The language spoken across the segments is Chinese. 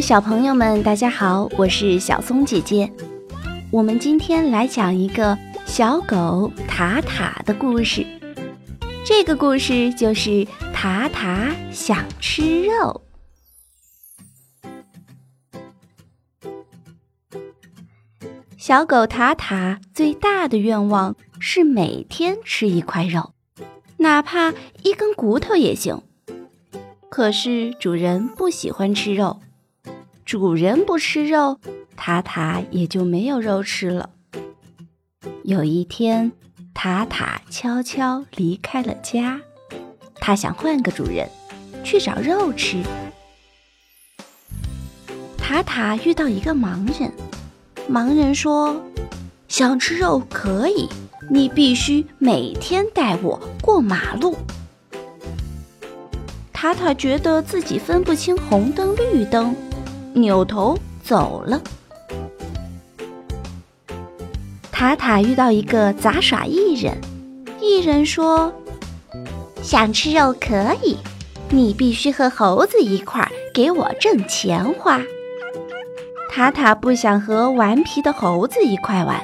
小朋友们，大家好，我是小松姐姐。我们今天来讲一个小狗塔塔的故事。这个故事就是塔塔想吃肉。小狗塔塔最大的愿望是每天吃一块肉，哪怕一根骨头也行。可是主人不喜欢吃肉。主人不吃肉，塔塔也就没有肉吃了。有一天，塔塔悄悄离开了家，他想换个主人，去找肉吃。塔塔遇到一个盲人，盲人说：“想吃肉可以，你必须每天带我过马路。”塔塔觉得自己分不清红灯绿灯。扭头走了。塔塔遇到一个杂耍艺人，艺人说：“想吃肉可以，你必须和猴子一块儿给我挣钱花。”塔塔不想和顽皮的猴子一块玩，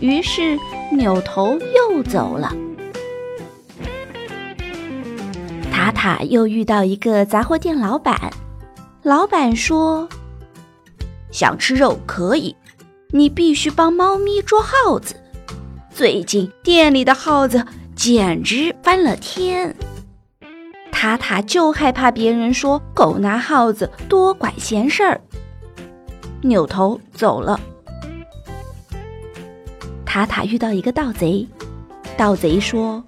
于是扭头又走了。塔塔又遇到一个杂货店老板。老板说：“想吃肉可以，你必须帮猫咪捉耗子。最近店里的耗子简直翻了天。”塔塔就害怕别人说狗拿耗子多管闲事儿，扭头走了。塔塔遇到一个盗贼，盗贼说：“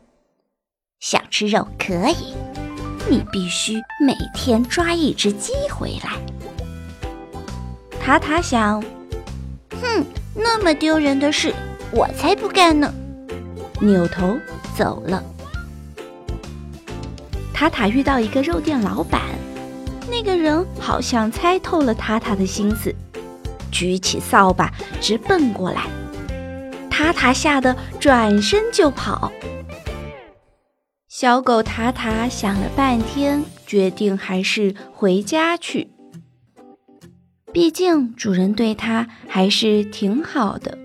想吃肉可以。”你必须每天抓一只鸡回来。塔塔想，哼，那么丢人的事，我才不干呢。扭头走了。塔塔遇到一个肉店老板，那个人好像猜透了塔塔的心思，举起扫把直奔过来。塔塔吓得转身就跑。小狗塔塔想了半天，决定还是回家去。毕竟主人对它还是挺好的。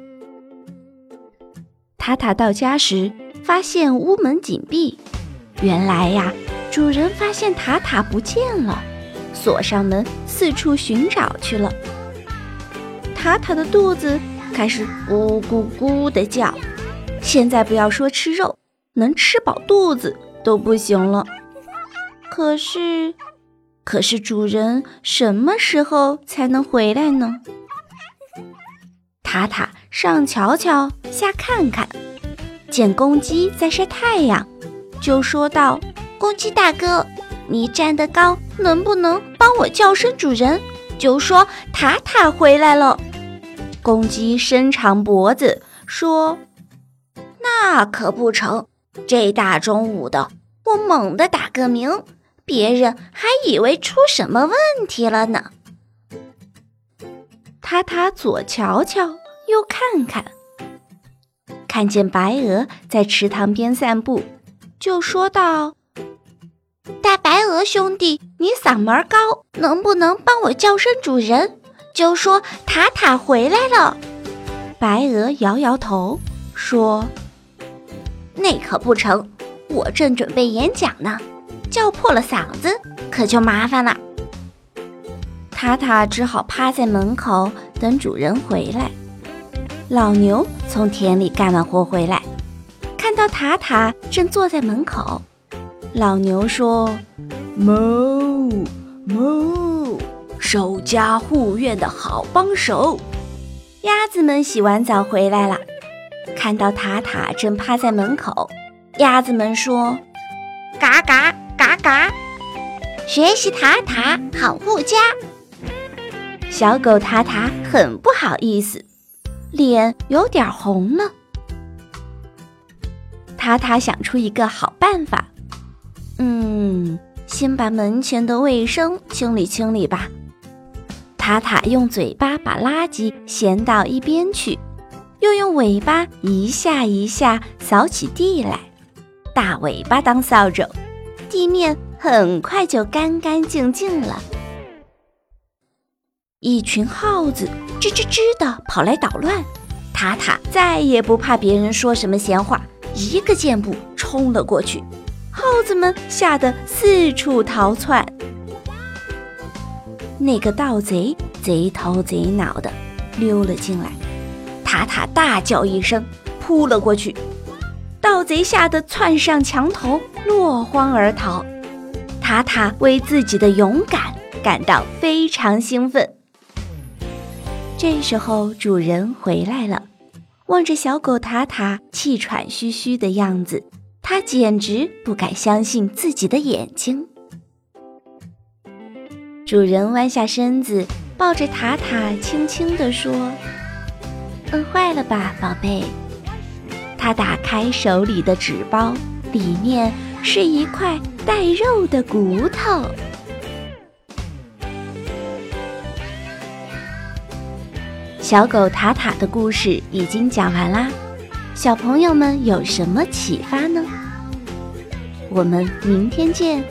塔塔到家时，发现屋门紧闭。原来呀，主人发现塔塔不见了，锁上门，四处寻找去了。塔塔的肚子开始咕咕咕的叫。现在不要说吃肉。能吃饱肚子都不行了，可是，可是主人什么时候才能回来呢？塔塔上瞧瞧，下看看，见公鸡在晒太阳，就说道：“公鸡大哥，你站得高，能不能帮我叫声主人，就说塔塔回来了？”公鸡伸长脖子说：“那可不成。”这大中午的，我猛地打个鸣，别人还以为出什么问题了呢。塔塔左瞧瞧，右看看，看见白鹅在池塘边散步，就说道：“大白鹅兄弟，你嗓门高，能不能帮我叫声主人，就说塔塔回来了？”白鹅摇摇头，说。那可不成，我正准备演讲呢，叫破了嗓子，可就麻烦了。塔塔只好趴在门口等主人回来。老牛从田里干完活回来，看到塔塔正坐在门口，老牛说：“哞哞，守家护院的好帮手。”鸭子们洗完澡回来了。看到塔塔正趴在门口，鸭子们说：“嘎嘎嘎嘎，学习塔塔好护家。”小狗塔塔很不好意思，脸有点红了。塔塔想出一个好办法，嗯，先把门前的卫生清理清理吧。塔塔用嘴巴把垃圾衔到一边去。又用尾巴一下一下扫起地来，大尾巴当扫帚，地面很快就干干净净了。一群耗子吱吱吱地跑来捣乱。塔塔再也不怕别人说什么闲话，一个箭步冲了过去。耗子们吓得四处逃窜。那个盗贼贼头贼脑的溜了进来，塔塔大叫一声，扑了过去。盗贼吓得窜上墙头，落荒而逃。塔塔为自己的勇敢感到非常兴奋。这时候，主人回来了，望着小狗塔塔气喘吁吁的样子，他简直不敢相信自己的眼睛。主人弯下身子，抱着塔塔，轻轻地说：“饿坏了吧，宝贝？”他打开手里的纸包，里面是一块带肉的骨头。小狗塔塔的故事已经讲完啦，小朋友们有什么启发呢？我们明天见。